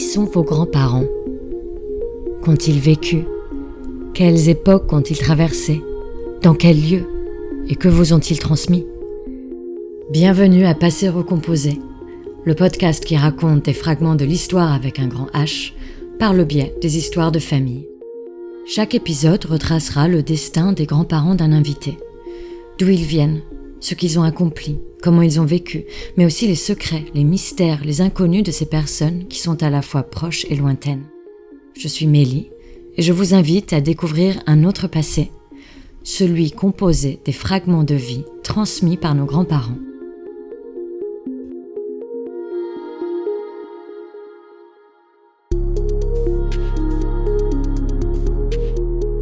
sont vos grands-parents. Qu'ont-ils vécu? Quelles époques ont-ils traversées? Dans quel lieu? Et que vous ont-ils transmis? Bienvenue à Passer Recomposé, le podcast qui raconte des fragments de l'histoire avec un grand H par le biais des histoires de famille. Chaque épisode retracera le destin des grands-parents d'un invité. D'où ils viennent, ce qu'ils ont accompli, comment ils ont vécu, mais aussi les secrets, les mystères, les inconnus de ces personnes qui sont à la fois proches et lointaines. Je suis Mélie et je vous invite à découvrir un autre passé, celui composé des fragments de vie transmis par nos grands-parents.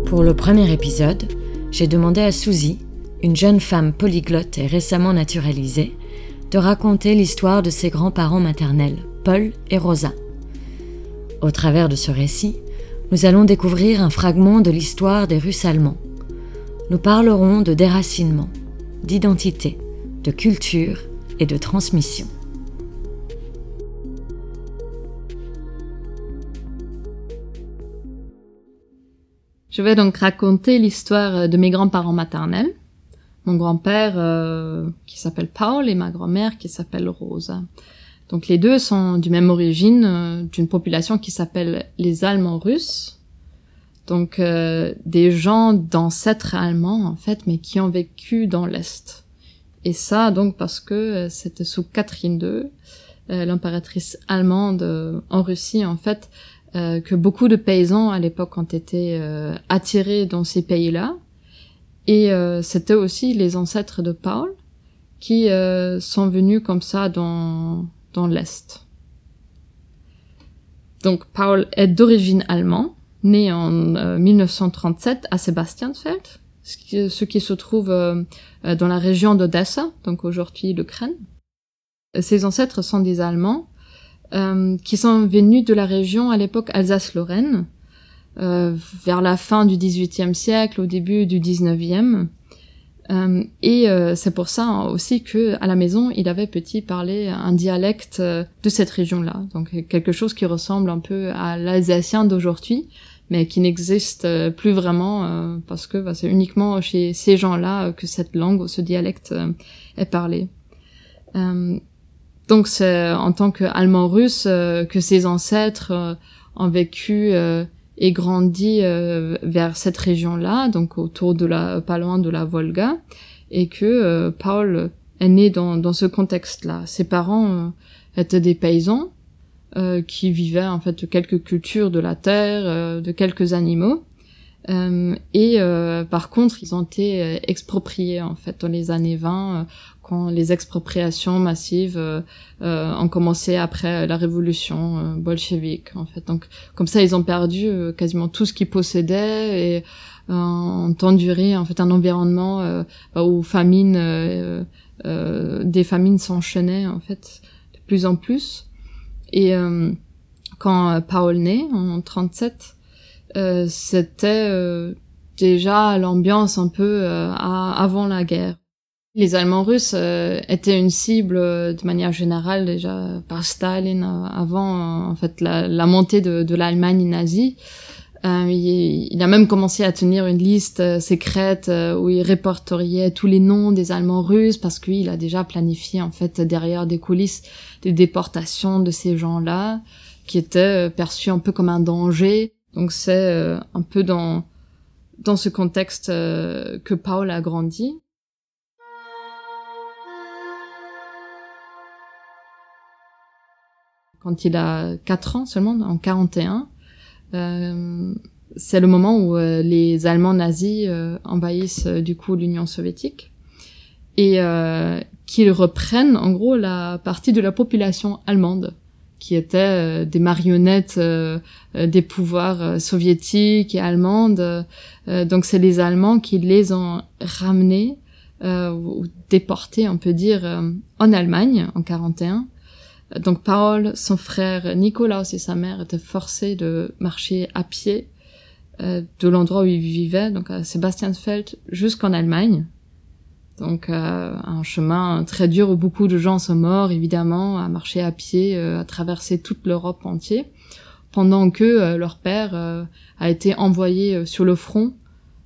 Pour le premier épisode, j'ai demandé à Suzy, une jeune femme polyglotte et récemment naturalisée, de raconter l'histoire de ses grands-parents maternels, Paul et Rosa. Au travers de ce récit, nous allons découvrir un fragment de l'histoire des Russes allemands. Nous parlerons de déracinement, d'identité, de culture et de transmission. Je vais donc raconter l'histoire de mes grands-parents maternels. Mon grand-père euh, qui s'appelle Paul et ma grand-mère qui s'appelle Rosa. Donc les deux sont du même origine, euh, d'une population qui s'appelle les Allemands russes. Donc euh, des gens d'ancêtres allemands en fait, mais qui ont vécu dans l'Est. Et ça donc parce que c'était sous Catherine II, l'impératrice allemande en Russie en fait, euh, que beaucoup de paysans à l'époque ont été euh, attirés dans ces pays-là. Et euh, c'était aussi les ancêtres de Paul qui sont venus comme ça dans, dans l'Est. Donc Paul est d'origine allemande, né en 1937 à Sebastiansfeld, ce qui, ce qui se trouve dans la région d'Odessa, donc aujourd'hui l'Ukraine. Ses ancêtres sont des Allemands euh, qui sont venus de la région à l'époque Alsace-Lorraine, euh, vers la fin du XVIIIe siècle, au début du XIXe. Euh, et euh, c'est pour ça aussi que à la maison, il avait petit parlé un dialecte euh, de cette région-là, donc quelque chose qui ressemble un peu à l'alsacien d'aujourd'hui, mais qui n'existe plus vraiment parce que bah, c'est uniquement chez ces gens-là que cette langue ce dialecte est parlé. Donc c'est en tant qu'allemand russe euh, que ses ancêtres euh, ont vécu euh, et grandi vers cette région-là, donc autour de la, pas loin de la Volga, et que Paul est né dans, dans ce contexte-là. Ses parents étaient des paysans qui vivaient en fait de quelques cultures de la terre, de quelques animaux. et par contre, ils ont été expropriés en fait dans les années 20 quand les expropriations massives euh, euh, ont commencé après la révolution euh, bolchevique en fait. Donc comme ça ils ont perdu quasiment tout ce qu'ils possédaient et ont enduré en fait un environnement où famine des famines s'enchaînaient en fait de plus en plus. Et quand Paul naît en 37 c'était déjà l'ambiance un peu avant la guerre les Allemands russes euh, étaient une cible euh, de manière générale déjà par Staline euh, avant en fait la, montée de, l'Allemagne nazie. Il, a même commencé à tenir une liste secrète où il répertoriait tous les noms des Allemands russes parce qu'il a déjà planifié en fait derrière des coulisses des déportations de ces gens-là qui étaient perçus un peu comme un danger. Donc c'est un peu dans dans ce contexte que Paul a grandi. Quand il a 4 ans seulement, en 41. Euh, c'est le moment où euh, les Allemands nazis euh, envahissent euh, du coup l'Union soviétique et qu'ils reprennent en gros la partie de la population allemande qui était des marionnettes des pouvoirs soviétiques et allemandes. donc c'est les Allemands qui les ont ramenés ou déportés, on peut dire, en Allemagne en 41 donc Paul, son frère Nicolas et sa mère étaient forcés de marcher à pied euh, de l'endroit où ils vivaient, donc à Sebastiansfeld, jusqu'en Allemagne. Donc un chemin très dur où beaucoup de gens sont morts, évidemment, à marcher à pied, à traverser toute l'Europe entière, pendant que leur père a été envoyé sur le front,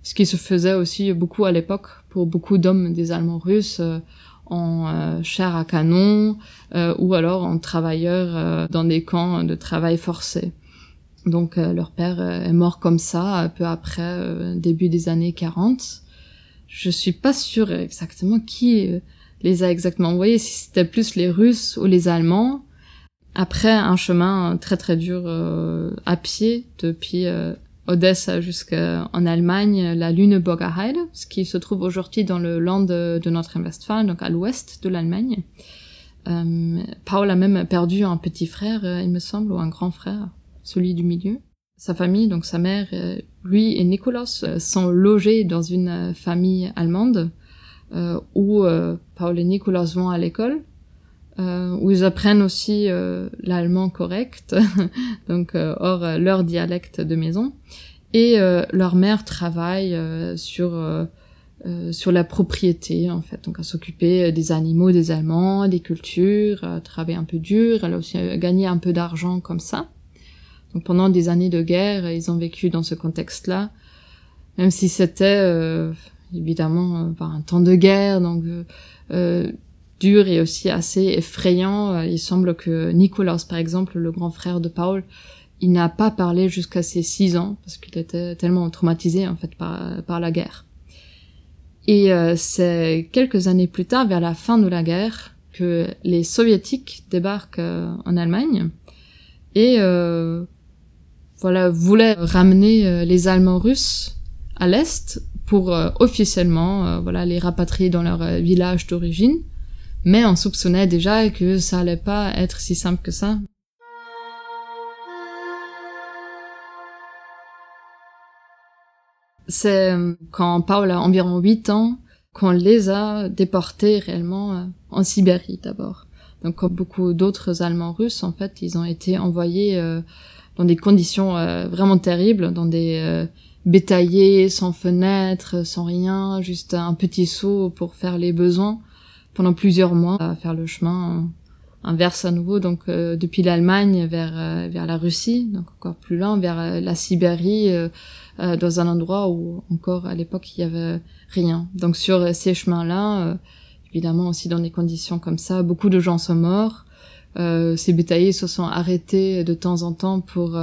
ce qui se faisait aussi beaucoup à l'époque pour beaucoup d'hommes des Allemands russes en euh, chair à canon euh, ou alors en travailleurs euh, dans des camps de travail forcé. Donc leur père est mort comme ça peu après début des années 40. Je suis pas sûre exactement qui les a exactement envoyés, si c'était plus les Russes ou les Allemands. Après un chemin très très dur à pied depuis Odessa jusqu'en Allemagne, la Lüneburger Heide, ce qui se trouve aujourd'hui dans le land de, Nordrhein-Westfalen, donc à l'ouest de l'Allemagne. Euh, Paul a même perdu un petit frère, euh, il me semble, ou un grand frère, celui du milieu. Sa famille, donc sa mère, euh, lui et Nikolaus, sont logés dans une famille allemande où Paul et Nikolaus vont à l'école, où ils apprennent aussi l'allemand correct, donc hors leur dialecte de maison. Et euh, leur mère travaille euh, sur euh, sur la propriété en fait, donc à s'occuper des animaux des Allemands, des cultures, travailler un peu dur. Elle a aussi gagné un peu d'argent comme ça. Donc pendant des années de guerre, ils ont vécu dans ce contexte-là, même si c'était évidemment un temps de guerre, donc dur et aussi assez effrayant. Il semble que Nicolas, par exemple, le grand frère de Paul, il n'a pas parlé jusqu'à ses six ans parce qu'il était tellement traumatisé en fait par, la guerre. Et euh, c'est quelques années plus tard, vers la fin de la guerre, que les soviétiques débarquent euh, en Allemagne et euh, voilà voulaient ramener les Allemands russes à l'est pour officiellement voilà les rapatrier dans leur village d'origine. Mais on soupçonnait déjà que ça allait pas être si simple que ça. C'est euh, quand Paul a environ 8 ans qu'on les a déportés réellement euh, en Sibérie d'abord. Donc comme beaucoup d'autres Allemands russes, en fait, ils ont été envoyés euh, dans des conditions vraiment terribles, dans des bétaillés sans fenêtres, sans rien, juste un petit seau pour faire les besoins pendant plusieurs mois à faire le chemin inverse à nouveau donc depuis l'Allemagne vers vers la Russie donc encore plus loin vers la Sibérie euh, dans un endroit où encore à l'époque il y avait rien. Donc sur ces chemins-là, euh, évidemment aussi dans des conditions comme ça, beaucoup de gens sont morts. Euh, ces bétaillers se sont arrêtés de temps en temps pour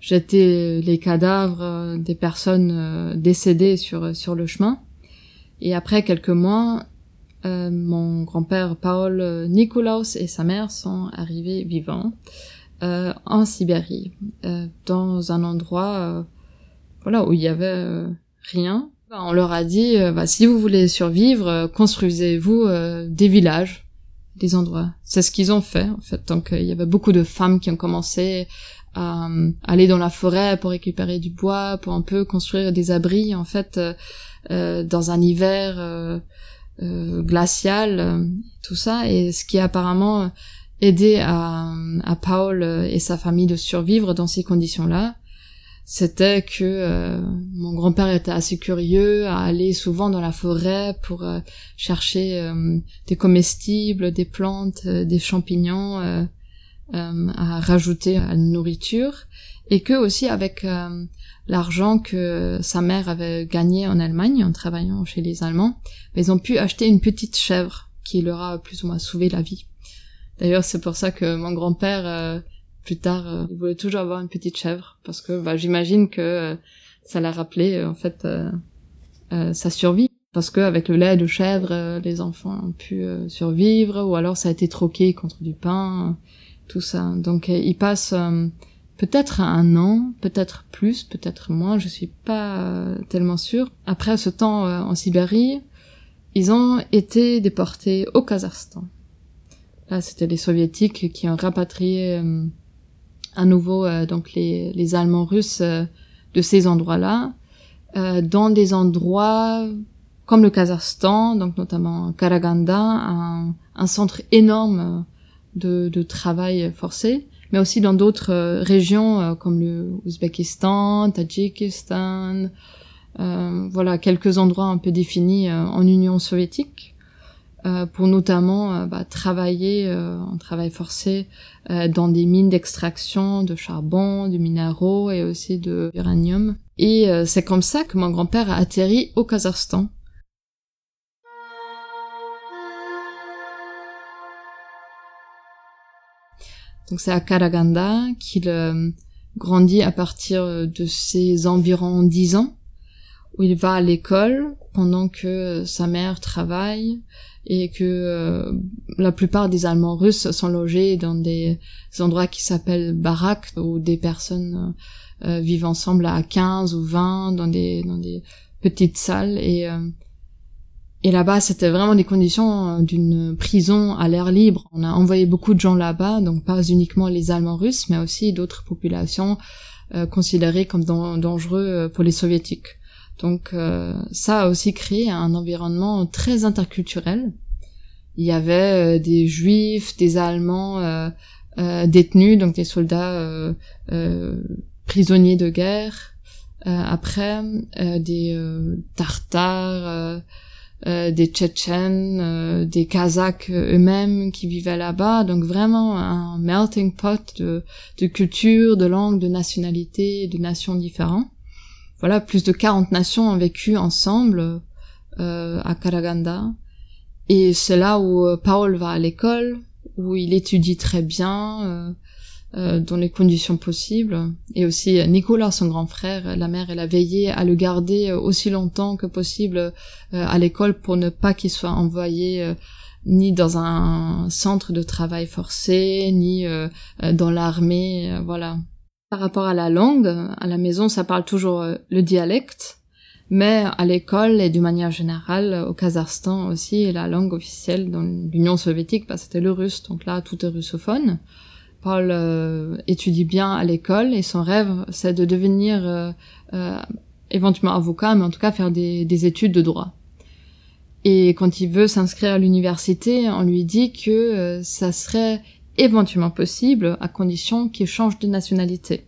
jeter les cadavres des personnes décédées sur sur le chemin. Et après quelques mois, mon grand-père Paul Nikolaus et sa mère sont arrivés vivants en Sibérie, dans un endroit voilà, où il y avait euh, rien. Bah, on leur a dit, euh, bah, si vous voulez survivre, euh, construisez-vous des villages, des endroits. C'est ce qu'ils ont fait, en fait. Donc, il y avait beaucoup de femmes qui ont commencé à aller dans la forêt pour récupérer du bois, pour un peu construire des abris, en fait, dans un hiver glacial, tout ça. Et ce qui a apparemment aidé à, à Paul et sa famille de survivre dans ces conditions-là, c'était que euh, mon grand-père était assez curieux à aller souvent dans la forêt pour euh, chercher euh, des comestibles, des plantes, des champignons à rajouter à la nourriture et que aussi avec l'argent que sa mère avait gagné en Allemagne en travaillant chez les Allemands, ils ont pu acheter une petite chèvre qui leur a plus ou moins sauvé la vie. D'ailleurs, c'est pour ça que mon grand-père plus tard, euh, il voulait toujours avoir une petite chèvre parce que bah, j'imagine que euh, ça l'a rappelé euh, en fait sa survie parce que avec le lait de chèvre, les enfants ont pu survivre ou alors ça a été troqué contre du pain, tout ça. Donc il passe peut-être un an, peut-être plus, peut-être moins, je suis pas tellement sûre. Après ce temps en Sibérie, ils ont été déportés au Kazakhstan. Là, c'était les soviétiques qui ont rapatrié à nouveau euh, donc les, Allemands russes euh, de ces endroits-là, euh, dans des endroits comme le Kazakhstan, donc notamment Karaganda, un, centre énorme de, travail forcé, mais aussi dans d'autres régions comme le Ouzbékistan, Tadjikistan, voilà quelques endroits un peu définis en Union soviétique. pour notamment bah, travailler en travail forcé dans des mines d'extraction de charbon, de minéraux et aussi de uranium. Et c'est comme ça que mon grand-père a atterri au Kazakhstan. Donc c'est à Karaganda qu'il euh, grandit à partir de ses environ 10 ans, où il va à l'école pendant que sa mère travaille et que euh, la plupart des Allemands russes sont logés dans des endroits qui s'appellent baraques, où des personnes euh, vivent ensemble à 15 ou 20 dans des, dans des petites salles et et là-bas, c'était vraiment des conditions euh, d'une prison à l'air libre. On a envoyé beaucoup de gens là-bas, donc pas uniquement les Allemands russes, mais aussi d'autres populations euh, considérées comme dangereux euh, pour les soviétiques. Donc ça a aussi créé un environnement très interculturel. Il y avait des juifs, des Allemands détenus, donc des soldats prisonniers de guerre. après, des Tartares euh, des Tchétchènes, euh, des Kazakhs eux-mêmes qui vivaient là-bas. Donc vraiment un melting pot de, de cultures, de langues, de nationalités, de nations différentes. Voilà, plus de 40 nations ont vécu ensemble euh, à Karaganda. Et c'est là où Paul va à l'école, où il étudie très bien, euh, dans les conditions possibles. Et aussi Nicolas, son grand frère, la mère, elle a veillé à le garder euh, aussi longtemps que possible euh, à l'école pour ne pas qu'il soit envoyé ni dans un centre de travail forcé, ni dans l'armée, voilà. Par rapport à la langue, à la maison, ça parle toujours le dialecte, mais à l'école et d'une manière générale, au Kazakhstan aussi, la langue officielle dans l'Union soviétique, bah, c'était le russe, donc là, tout est russophone. Paul euh, étudie bien à l'école et son rêve, c'est de devenir euh, euh, éventuellement avocat, mais en tout cas faire des, études de droit. Et quand il veut s'inscrire à l'université, on lui dit que ça serait éventuellement possible à condition qu'il change de nationalité.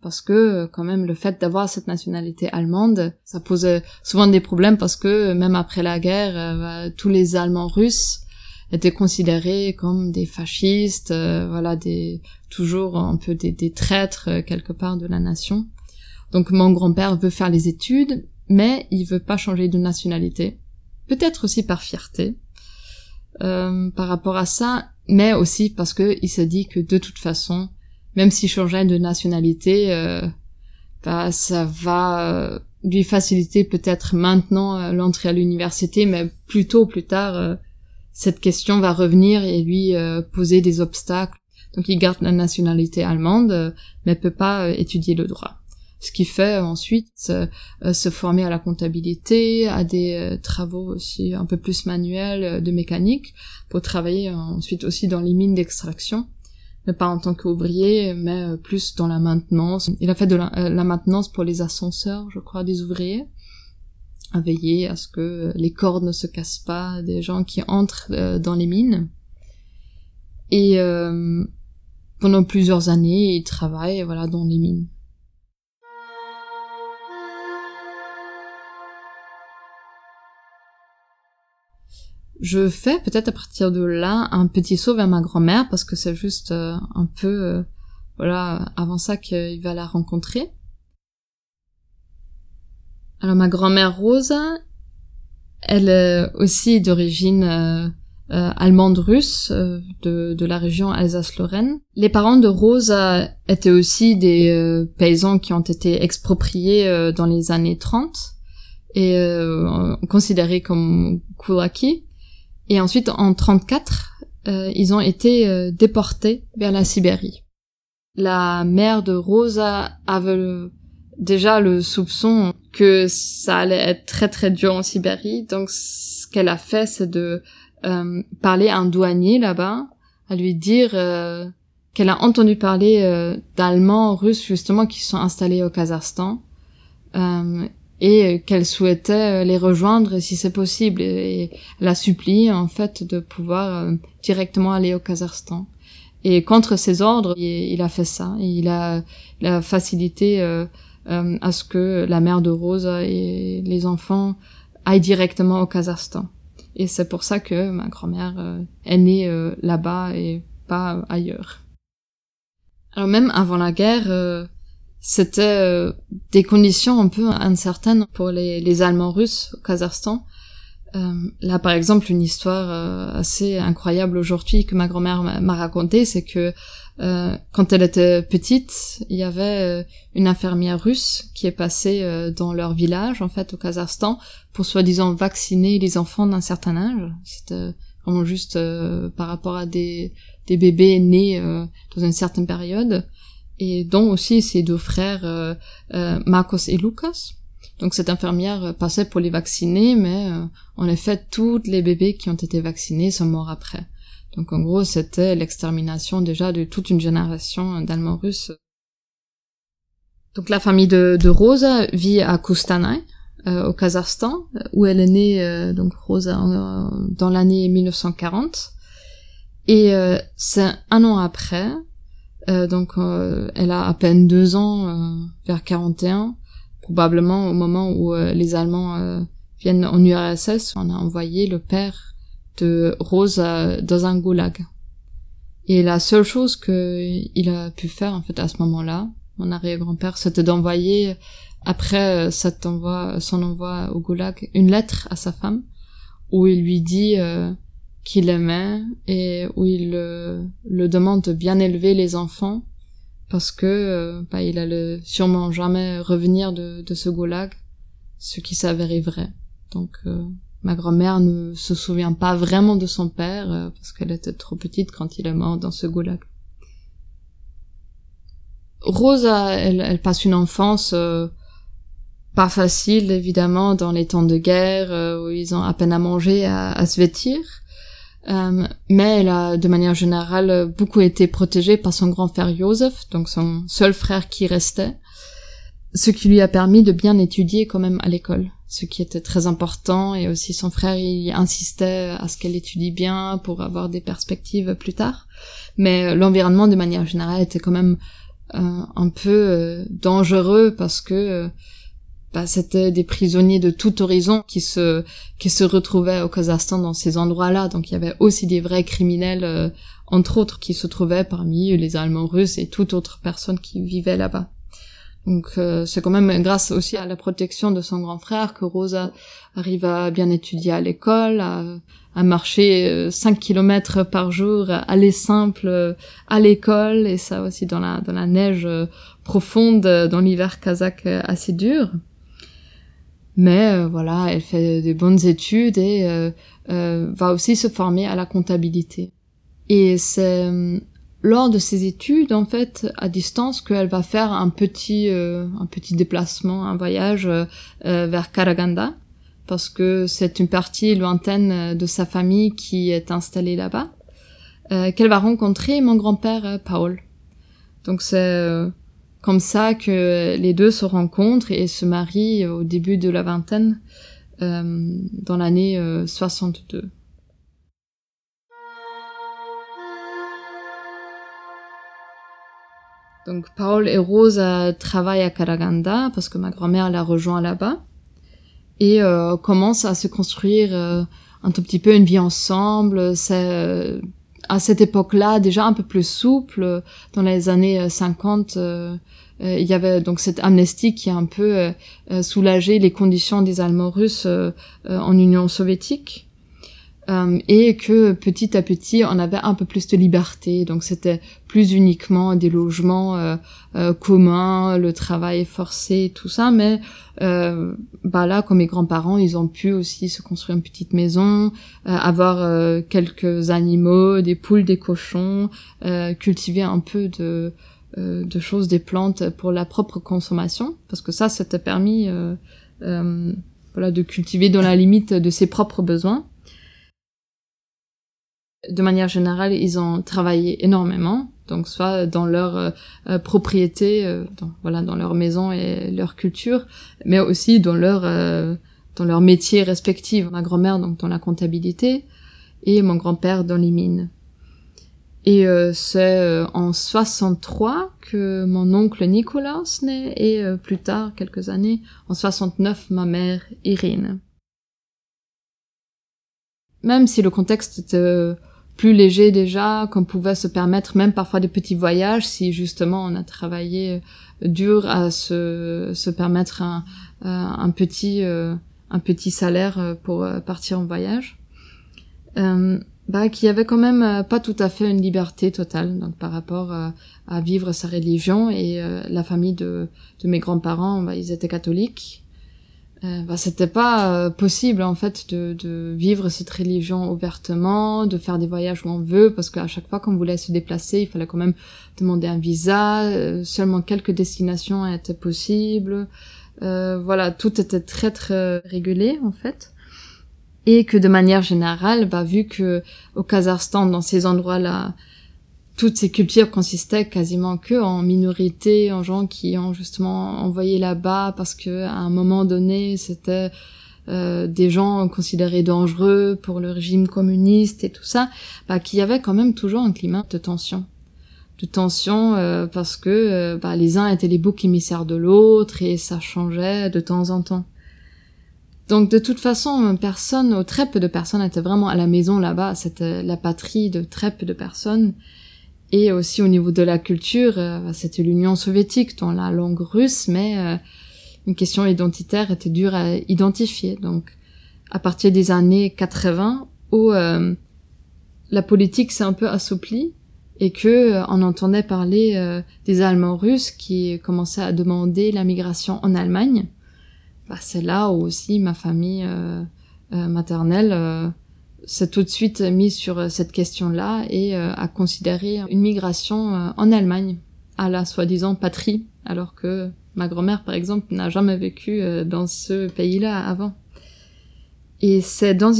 Parce que quand même le fait d'avoir cette nationalité allemande, ça posait souvent des problèmes parce que même après la guerre, tous les Allemands russes étaient considérés comme des fascistes, euh, voilà, des toujours un peu des, des traîtres euh, quelque part de la nation. Donc mon grand-père veut faire les études, mais il veut pas changer de nationalité. Peut-être aussi par fierté euh, par rapport à ça, mais aussi parce que il se dit que de toute façon, même s'il changeait de nationalité, euh, bah, ça va lui faciliter peut-être maintenant l'entrée à l'université, mais plutôt plus tard cette question va revenir et lui euh, poser des obstacles. Donc il garde la nationalité allemande, euh, mais peut pas euh, étudier le droit. Ce qui fait ensuite se former à la comptabilité, à des travaux aussi un peu plus manuels de mécanique, pour travailler ensuite aussi dans les mines d'extraction, mais pas en tant qu'ouvrier, mais plus dans la maintenance. Il a fait de la maintenance pour les ascenseurs, je crois, des ouvriers à veiller à ce que les cordes ne se cassent pas des gens qui entrent euh, dans les mines. Et euh, pendant plusieurs années, il travaille voilà dans les mines. Je fais peut-être à partir de là un petit saut vers ma grand-mère parce que c'est juste euh, un peu voilà avant ça qu'il va la rencontrer. Alors ma grand-mère Rosa, elle est aussi d'origine euh, euh, allemande russe euh, de, de, la région Alsace-Lorraine. Les parents de Rosa étaient aussi des paysans qui ont été expropriés dans les années 30 et considérés comme kulaki. Et ensuite en 34, ils ont été déportés vers la Sibérie. La mère de Rosa avait déjà le soupçon que ça allait être très très dur en Sibérie. Donc ce qu'elle a fait, c'est de euh, parler à un douanier là-bas, à lui dire euh, qu'elle a entendu parler euh, d'Allemands, Russes justement qui sont installés au Kazakhstan et qu'elle souhaitait les rejoindre si c'est possible. Et, elle a supplié en fait de pouvoir directement aller au Kazakhstan. Et contre ses ordres, il, a fait ça. il a, il a facilité à ce que la mère de Rosa et les enfants aillent directement au Kazakhstan. Et c'est pour ça que ma grand-mère est née là-bas et pas ailleurs. Alors même avant la guerre, c'était des conditions un peu incertaines pour les, les Allemands russes au Kazakhstan euh, là, par exemple, une histoire euh, assez incroyable aujourd'hui que ma grand-mère m'a racontée, c'est que euh, quand elle était petite, il y avait une infirmière russe qui est passée dans leur village, en fait, au Kazakhstan, pour soi-disant vacciner les enfants d'un certain âge. C'était vraiment juste par rapport à des, des bébés nés dans une certaine période, et dont aussi ses deux frères, Marcos et Lucas. Donc cette infirmière passait pour les vacciner, mais euh, en effet, tous les bébés qui ont été vaccinés sont morts après. Donc en gros, c'était l'extermination déjà de toute une génération d'Allemands russes. Donc la famille de, de Rosa vit à Kustanay, euh, au Kazakhstan, où elle est née, euh, donc Rosa, dans l'année 1940. Et c'est un an après, donc elle a à peine deux ans, vers 41, probablement au moment où euh, les Allemands euh, viennent en URSS, on a envoyé le père de Rose dans un goulag. Et la seule chose qu'il a pu faire en fait à ce moment-là, mon arrière-grand-père, c'était d'envoyer après euh, cet envoi, son envoi au goulag, une lettre à sa femme où il lui dit qu'il aimait et où il le demande de bien élever les enfants parce que euh, bah, il allait sûrement jamais revenir de, de ce goulag, ce qui s'avérait vrai. Donc euh, ma grand-mère ne se souvient pas vraiment de son père euh, parce qu'elle était trop petite quand il est mort dans ce goulag. Rosa, elle, elle passe une enfance pas facile évidemment dans les temps de guerre où ils ont à peine à manger, à, à se vêtir. Euh, mais elle a, de manière générale, beaucoup été protégée par son grand frère Joseph, donc son seul frère qui restait, ce qui lui a permis de bien étudier quand même à l'école, ce qui était très important, et aussi son frère, il insistait à ce qu'elle étudie bien pour avoir des perspectives plus tard. Mais l'environnement, de manière générale, était quand même euh, un peu euh, dangereux parce que bah, c'était des prisonniers de tout horizon qui se qui se retrouvaient au Kazakhstan dans ces endroits-là. Donc il y avait aussi des vrais criminels, euh, entre autres, qui se trouvaient parmi les Allemands russes et toute autre personne qui vivait là-bas. Donc euh, c'est quand même grâce aussi à la protection de son grand frère que Rosa arrive à bien étudier à l'école, à, marcher 5 euh, kilomètres par jour, à aller simple à l'école et ça aussi dans la dans la neige profonde dans l'hiver kazakh assez dur. Mais euh, voilà, elle fait des bonnes études et euh, euh, va aussi se former à la comptabilité. Et c'est lors de ses études, en fait, à distance, qu'elle va faire un petit, un petit déplacement, un voyage vers Karaganda, parce que c'est une partie lointaine de sa famille qui est installée là-bas, qu'elle va rencontrer mon grand-père Paul. Donc c'est comme ça que les deux se rencontrent et se marient au début de la vingtaine, euh, dans l'année 62. Euh, Donc Paul et Rose euh, travaillent à Karaganda parce que ma grand-mère l'a rejoint là-bas et euh, commencent à se construire un tout petit peu une vie ensemble. C'est à cette époque-là déjà un peu plus souple. Dans les années 50, euh, il y avait donc cette amnestie qui a un peu euh, euh, soulagé les conditions des Allemands russes en Union soviétique. Et que petit à petit on avait un peu plus de liberté. Donc c'était plus uniquement des logements communs le travail forcé tout ça. Mais bah là comme mes grands-parents ils ont pu aussi se construire une petite maison avoir quelques animaux des poules des cochons cultiver un peu de euh, de choses, des plantes pour la propre consommation, parce que ça, ça t'a permis euh, euh, voilà, de cultiver dans la limite de ses propres besoins. De manière générale, ils ont travaillé énormément, donc soit dans leur propriété, dans, voilà, dans leur maison et leur culture, mais aussi dans leur dans leur métier respectif. Ma grand-mère donc dans la comptabilité et mon grand-père dans les mines. Et euh, c'est euh, en 63 que mon oncle Nicolas naît et euh, plus tard, quelques années, en 69, ma mère Irine. Même si le contexte était plus léger déjà, qu'on pouvait se permettre même parfois des petits voyages si justement on a travaillé dur à se, se permettre un, un petit un petit salaire pour partir en voyage. Euh, bah, qui avait quand même euh, pas tout à fait une liberté totale donc par rapport à, à vivre sa religion et euh, la famille de, de mes grands-parents bah, ils étaient catholiques euh, bah, c'était pas euh, possible en fait de, de, vivre cette religion ouvertement de faire des voyages où on veut parce qu'à chaque fois qu'on voulait se déplacer il fallait quand même demander un visa seulement quelques destinations étaient possibles. Voilà tout était très très régulé en fait. Et que de manière générale, bah, vu que au Kazakhstan, dans ces endroits-là, toutes ces cultures consistaient quasiment que en minorité, en gens qui ont justement envoyé là-bas parce que à un moment donné, c'était euh, des gens considérés dangereux pour le régime communiste et tout ça, bah, qu'il y avait quand même toujours un climat de tension de tension euh, parce que euh, bah, les uns étaient les boucs émissaires de l'autre et ça changeait de temps en temps. Donc de toute façon, personne, ou très peu de personnes étaient vraiment à la maison là-bas. C'était la patrie de très peu de personnes. Et aussi au niveau de la culture, euh, c'était l'Union soviétique dans la langue russe, mais euh, une question identitaire était dure à identifier. Donc à partir des années 80, où euh, la politique s'est un peu assouplie et que on entendait parler des Allemands russes qui commençaient à demander la migration en Allemagne bah, c'est là où aussi ma famille euh, euh, maternelle euh, s'est tout de suite mise sur cette question-là et a considéré une migration en Allemagne à la soi-disant patrie, alors que ma grand-mère, par exemple, n'a jamais vécu dans ce pays-là avant. Et c'est dans,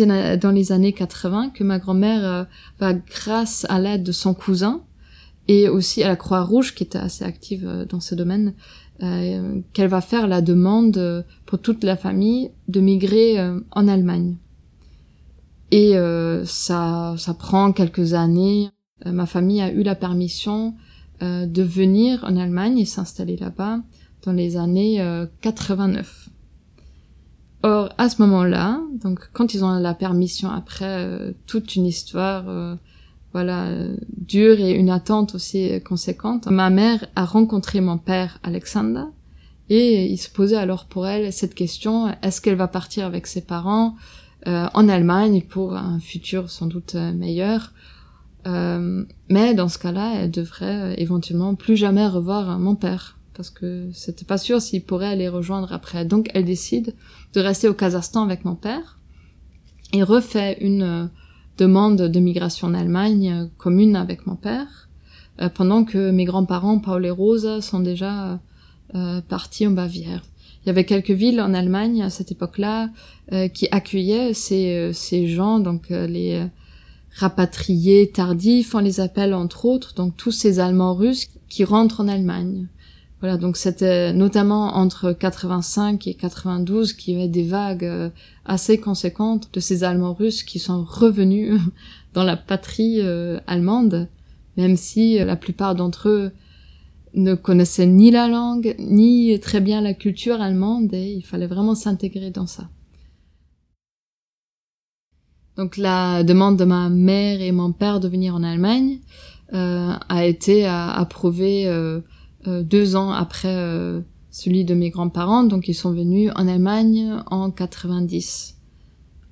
les années 80 que ma grand-mère va, grâce à l'aide de son cousin et aussi à la Croix-Rouge, qui était assez active dans ce domaine, euh, qu'elle va faire la demande euh, pour toute la famille de migrer euh, en Allemagne. Et ça, ça prend quelques années. ma famille a eu la permission de venir en Allemagne et s'installer là-bas dans les années 89. Or, à ce moment-là, donc quand ils ont la permission après toute une histoire voilà dure et une attente aussi conséquente. Ma mère a rencontré mon père Alexander et il se posait alors pour elle cette question est-ce qu'elle va partir avec ses parents? euh, en Allemagne pour un futur sans doute meilleur euh, mais dans ce cas-là, elle devrait euh, éventuellement plus jamais revoir mon père parce que c'était pas sûr s'il pourrait aller rejoindre après. Donc elle décide de rester au Kazakhstan avec mon père et refait une demande de migration en Allemagne euh, commune avec mon père, euh, pendant que mes grands-parents, Paul et Rosa, sont déjà euh, partis en Bavière. Il y avait quelques villes en Allemagne à cette époque-là qui accueillaient ces, ces gens, donc les rapatriés tardifs, on les appelle entre autres, donc tous ces Allemands russes qui rentrent en Allemagne. Voilà, donc c'était notamment entre 85 et 92 qu'il y avait des vagues euh, assez conséquentes de ces Allemands russes qui sont revenus dans la patrie euh, allemande, même si euh, la plupart d'entre eux ne connaissaient ni la langue, ni très bien la culture allemande, et il fallait vraiment s'intégrer dans ça. Donc la demande de ma mère et mon père de venir en Allemagne a été approuvée euh, deux ans après euh, celui de mes grands-parents, donc ils sont venus en Allemagne en 90.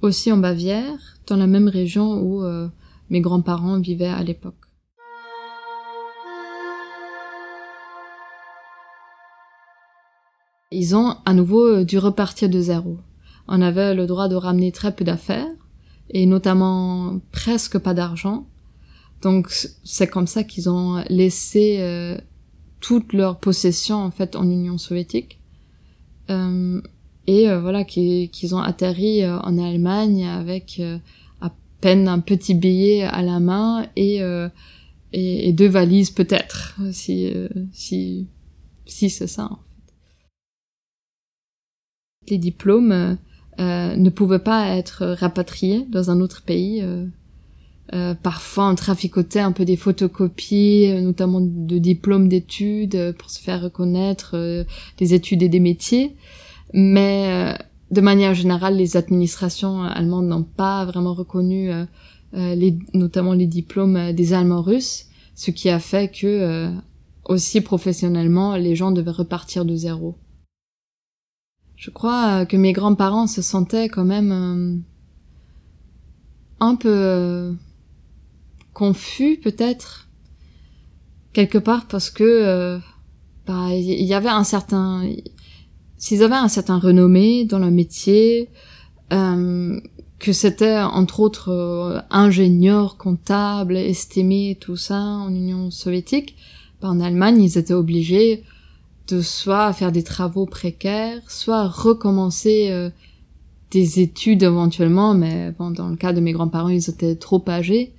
Aussi en Bavière, dans la même région où euh, mes grands-parents vivaient à l'époque. Ils ont à nouveau dû repartir de zéro. On avait le droit de ramener très peu d'affaires, et notamment presque pas d'argent. Donc c'est comme ça qu'ils ont laissé toutes leurs possessions en fait en Union soviétique euh, et euh, voilà qu'ils ont atterri euh, en Allemagne avec euh, à peine un petit billet à la main et et, et, deux valises peut-être si si si c'est ça. Les diplômes ne pouvaient pas être rapatriés dans un autre pays Euh, parfois, on traficotait un peu des photocopies, euh, notamment de diplômes d'études, euh, pour se faire reconnaître des études et des métiers. Mais de manière générale, les administrations allemandes n'ont pas vraiment reconnu, notamment les diplômes des Allemands russes, ce qui a fait que, aussi professionnellement, les gens devaient repartir de zéro. Je crois que mes grands-parents se sentaient quand même un peu confus peut-être quelque part parce que euh, bah il y avait un certain s'ils avaient un certain renommée dans le métier euh, que c'était entre autres euh, ingénieurs comptables estimés tout ça en Union soviétique bah, en Allemagne ils étaient obligés de soit faire des travaux précaires soit recommencer euh, des études éventuellement mais bon dans le cas de mes grands-parents ils étaient trop âgés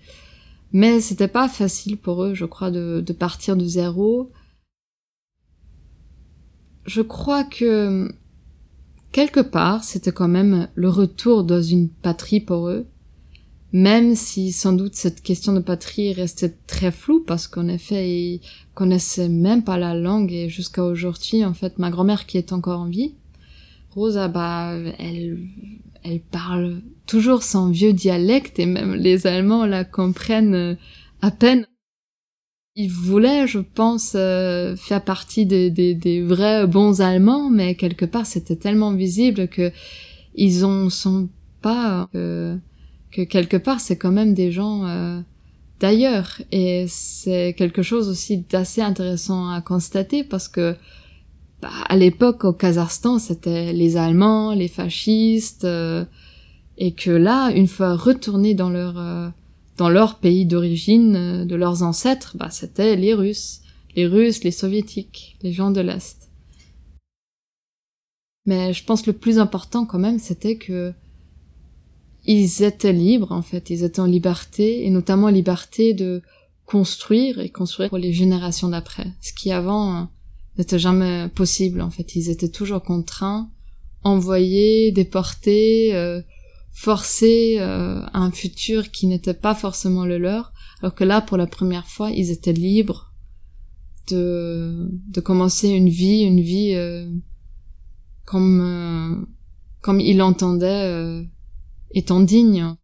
mais c'était pas facile pour eux, je crois, de, de partir de zéro. Je crois que quelque part, c'était quand même le retour dans une patrie pour eux, même si sans doute cette question de patrie restait très floue parce qu'en effet, ils connaissaient même pas la langue et jusqu'à aujourd'hui, en fait, ma grand-mère qui est encore en vie, Rosa, bah, elle, elle parle toujours son vieux dialecte et même les Allemands la comprennent euh, à peine. Ils voulaient, je pense, euh, faire partie des, des, des, vrais bons Allemands, mais quelque part c'était tellement visible que ils en sont pas que, que quelque part c'est quand même des gens euh, d'ailleurs et c'est quelque chose aussi d'assez intéressant à constater parce que bah, à l'époque au Kazakhstan c'était les Allemands, les fascistes et que là, une fois retournés dans leur euh, dans leur pays d'origine euh, de leurs ancêtres, bah c'était les Russes, les Russes, les Soviétiques, les gens de l'Est. Mais je pense le plus important quand même, c'était que ils étaient libres en fait, ils étaient en liberté et notamment liberté de construire et construire pour les générations d'après, ce qui avant euh, n'était jamais possible en fait. Ils étaient toujours contraints, envoyés, déportés, euh, forcer euh, un futur qui n'était pas forcément le leur, alors que là, pour la première fois, ils étaient libres de, de commencer une vie, une vie euh, comme, comme ils l'entendaient étant digne.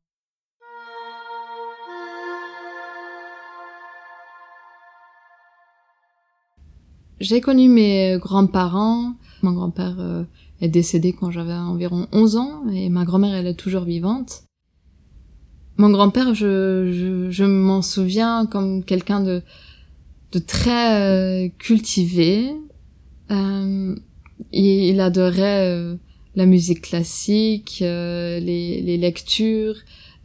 J'ai connu mes grands-parents, mon grand-père est décédée quand j'avais environ 11 ans et ma grand-mère elle est toujours vivante. Mon grand-père, je, je, je m'en souviens comme quelqu'un de, de très euh, cultivé. Euh, il, adorait euh, la musique classique, euh, les, les, lectures.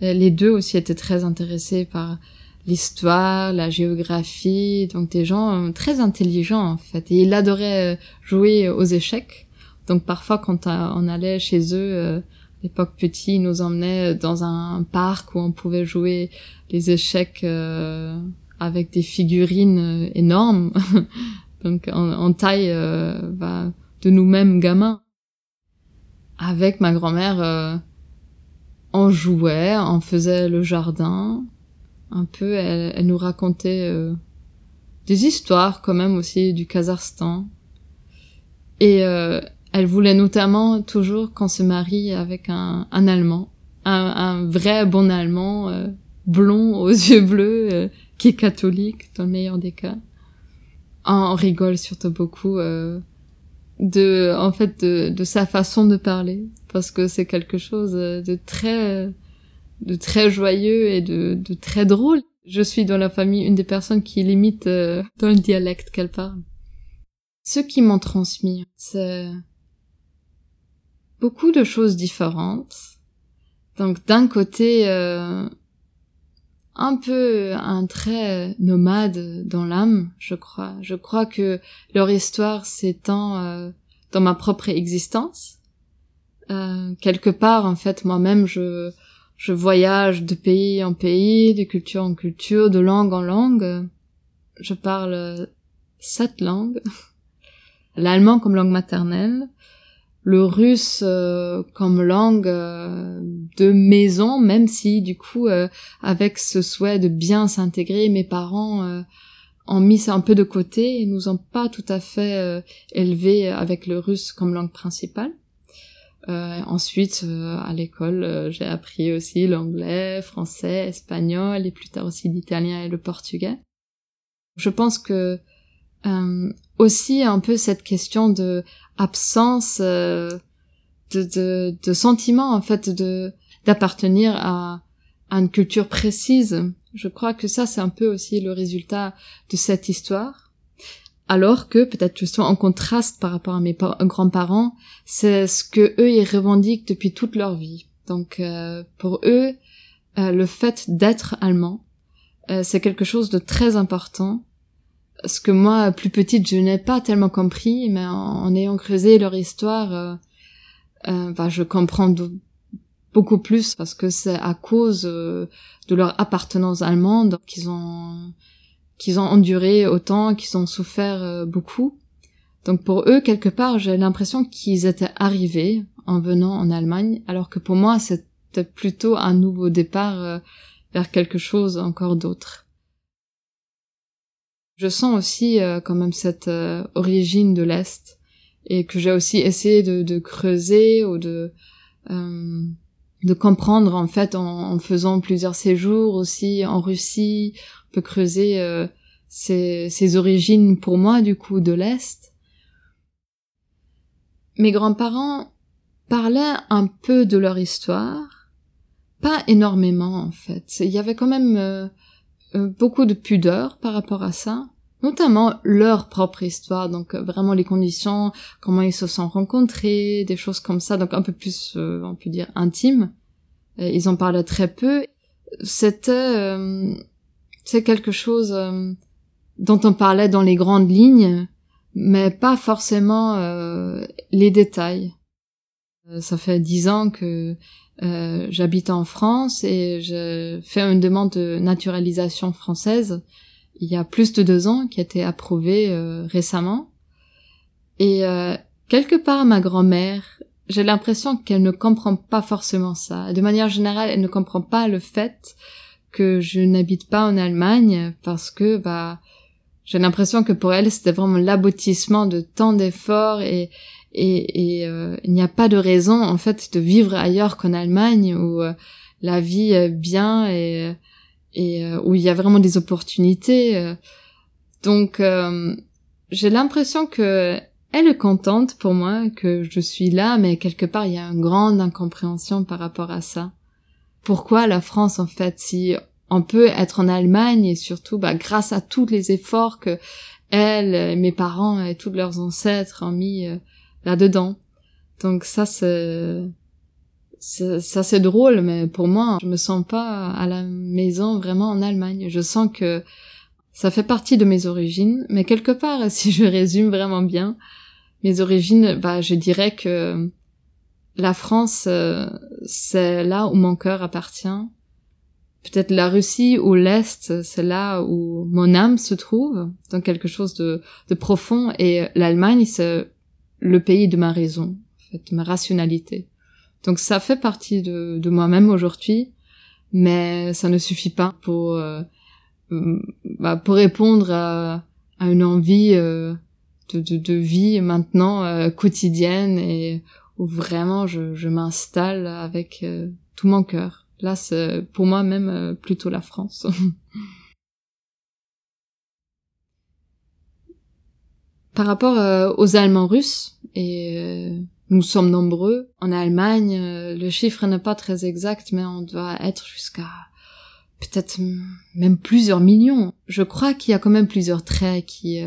Les deux aussi étaient très intéressés par l'histoire, la géographie, donc des gens très intelligents en fait. Et il adorait jouer aux échecs. Donc parfois quand on allait chez eux, euh, l'époque petit, ils nous emmenaient dans un parc où on pouvait jouer les échecs euh, avec des figurines euh, énormes, donc en, taille bah, de nous-mêmes gamins. Avec ma grand-mère, on jouait, on faisait le jardin, un peu, elle, elle nous racontait des histoires quand même aussi du Kazakhstan. Et elle voulait notamment toujours qu'on se marie avec un, un Allemand, un, un, vrai bon Allemand, euh, blond aux yeux bleus, euh, qui est catholique dans le meilleur des cas. On rigole surtout beaucoup euh, de, en fait, de, de, sa façon de parler, parce que c'est quelque chose de très, de très joyeux et de, de très drôle. Je suis dans la famille une des personnes qui limite dans le dialecte qu'elle parle. Ce qui m'ont transmis, c'est beaucoup de choses différentes. Donc d'un côté, euh, un peu un trait nomade dans l'âme, je crois. Je crois que leur histoire s'étend euh, dans ma propre existence. Euh, quelque part, en fait, moi-même, je, je voyage de pays en pays, de culture en culture, de langue en langue. Je parle sept langues. L'allemand comme langue maternelle, le russe euh, comme langue euh, de maison, même si du coup, euh, avec ce souhait de bien s'intégrer, mes parents ont mis ça un peu de côté et nous ont pas tout à fait élevés avec le russe comme langue principale. ensuite, à l'école, j'ai appris aussi l'anglais, français, espagnol et plus tard aussi l'italien et le portugais. Je pense que aussi un peu cette question de absence euh, de, de, de sentiment en fait de d'appartenir à, à une culture précise. Je crois que ça c'est un peu aussi le résultat de cette histoire. Alors que peut-être justement en contraste par rapport à mes grands-parents, c'est ce que eux ils revendiquent depuis toute leur vie. Donc euh, pour eux, euh, le fait d'être allemand, c'est quelque chose de très important ce que moi, plus petite, je n'ai pas tellement compris, mais en, ayant creusé leur histoire, euh, euh, bah, je comprends beaucoup plus parce que c'est à cause euh, de leur appartenance allemande qu'ils ont qu'ils ont enduré autant, qu'ils ont souffert euh, beaucoup. Donc pour eux, quelque part, j'ai l'impression qu'ils étaient arrivés en venant en Allemagne, alors que pour moi, c'était plutôt un nouveau départ vers quelque chose encore d'autre. Je sens aussi euh, quand même cette euh, origine de l'Est et que j'ai aussi essayé de, creuser ou de euh, de comprendre en fait en, faisant plusieurs séjours aussi en Russie, on peut creuser ces, origines pour moi du coup de l'Est. Mes grands-parents parlaient un peu de leur histoire, pas énormément en fait. Il y avait quand même beaucoup de pudeur par rapport à ça, notamment leur propre histoire, donc euh, vraiment les conditions, comment ils se sont rencontrés, des choses comme ça, donc un peu plus, euh, on peut dire, intime. ils en parlaient très peu. C'était, c'est quelque chose dont on parlait dans les grandes lignes, mais pas forcément les détails. Ça fait dix ans que euh, j'habite en France et je fais une demande de naturalisation française il y a plus de deux ans qui a été approuvée euh, récemment. Et euh, quelque part, ma grand-mère, j'ai l'impression qu'elle ne comprend pas forcément ça. De manière générale, elle ne comprend pas le fait que je n'habite pas en Allemagne parce que bah j'ai l'impression que pour elle c'était vraiment l'aboutissement de tant d'efforts et et, et euh, il n'y a pas de raison en fait de vivre ailleurs qu'en Allemagne où euh, la vie est bien et, et euh, où il y a vraiment des opportunités. Donc j'ai l'impression que elle est contente pour moi que je suis là, mais quelque part il y a une grande incompréhension par rapport à ça. Pourquoi la France en fait si on peut être en Allemagne et surtout bah, grâce à tous les efforts que elle, mes parents et tous leurs ancêtres ont mis là-dedans. Donc ça c'est ça c'est drôle, mais pour moi, je me sens pas à la maison vraiment en Allemagne. Je sens que ça fait partie de mes origines, mais quelque part, si je résume vraiment bien, mes origines, bah, je dirais que la France, euh, c'est là où mon cœur appartient. Peut-être la Russie ou l'Est, c'est là où mon âme se trouve, dans quelque chose de, profond, et l'Allemagne, c'est le pays de ma raison, en fait, de ma rationalité. Donc ça fait partie de, de moi-même aujourd'hui, mais ça ne suffit pas pour euh, bah, pour répondre à, à une envie euh, de, de, de, vie maintenant euh, quotidienne et où vraiment je, je m'installe avec tout mon cœur. Là, c'est pour moi même plutôt la France. Par rapport aux Allemands russes, et nous sommes nombreux, en Allemagne, euh, le chiffre n'est pas très exact, mais on doit être jusqu'à peut-être même plusieurs millions. Je crois qu'il y a quand même plusieurs traits qui,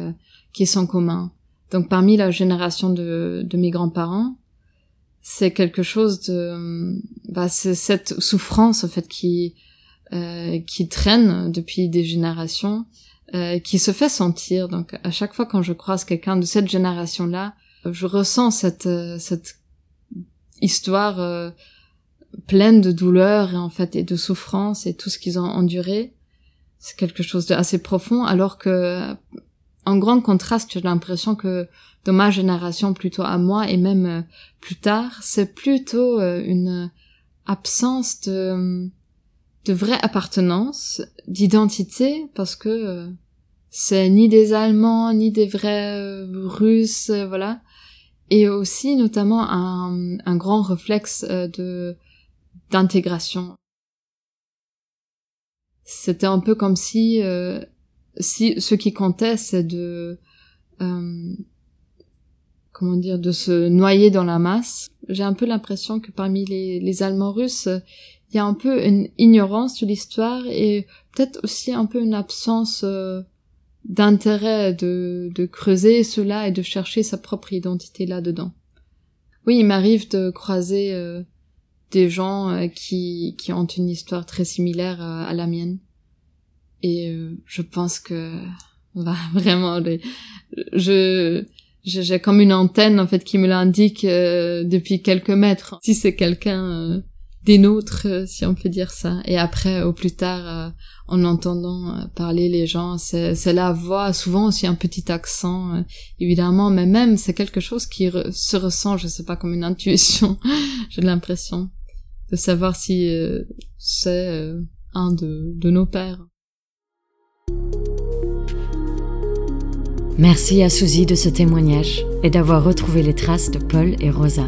qui sont communs. Donc parmi la génération de, de mes grands-parents, c'est quelque chose de... Bah, c'est cette souffrance, en fait, qui, qui traîne depuis des générations euh, qui se fait sentir. Donc à chaque fois quand je croise quelqu'un de cette génération-là, je ressens cette euh, cette histoire euh, pleine de douleur et en fait et de souffrance et tout ce qu'ils ont enduré. C'est quelque chose d'assez profond, alors que un grand contraste, j'ai l'impression que dans ma génération, plutôt à moi et même euh, plus tard, c'est plutôt euh, une absence de, de vraie appartenance, d'identité, parce que euh, c'est ni des Allemands, ni des vrais Russes, voilà. Et aussi, notamment, un, un grand réflexe de d'intégration. C'était un peu comme si si ce qui comptait c'est de euh, comment dire de se noyer dans la masse j'ai un peu l'impression que parmi les, les allemands russes il y a un peu une ignorance de l'histoire et peut-être aussi un peu une absence euh, d'intérêt de, de creuser cela et de chercher sa propre identité là-dedans. Oui, il m'arrive de croiser euh, des gens euh, qui, qui ont une histoire très similaire à la mienne et euh, je pense que va vraiment je j'ai comme une antenne en fait qui me l'indique euh, depuis quelques mètres si c'est quelqu'un des nôtres si on peut dire ça. Et après au plus tard en entendant parler les gens c'est c'est la voix souvent aussi un petit accent évidemment. Mais même c'est quelque chose qui se ressent je sais pas comme une intuition. J'ai l'impression de savoir si c'est un de de nos pères. Merci à Suzy de ce témoignage et d'avoir retrouvé les traces de Paul et Rosa.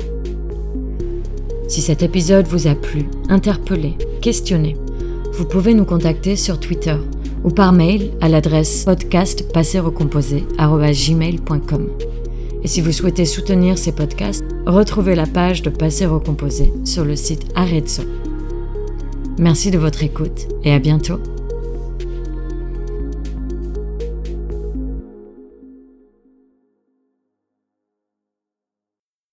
Si cet épisode vous a plu, interpellé, questionné, vous pouvez nous contacter sur Twitter ou par mail à l'adresse podcastpasserocomposé.com. Et si vous souhaitez soutenir ces podcasts, retrouvez la page de Passer Recomposé sur le site Arezzo. Merci de votre écoute et à bientôt